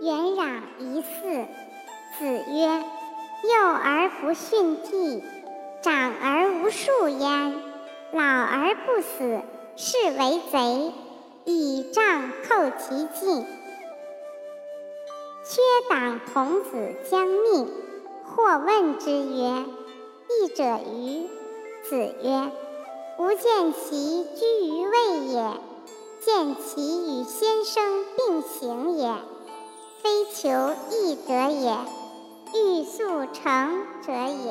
元攘一嗣。子曰：“幼而不逊弟，长而无数焉，老而不死，是为贼。以杖扣其颈。”缺党童子将命，或问之曰：“义者于？”子曰：“吾见其居于位也，见其与先生并行也，非求易者也，欲速成者也。”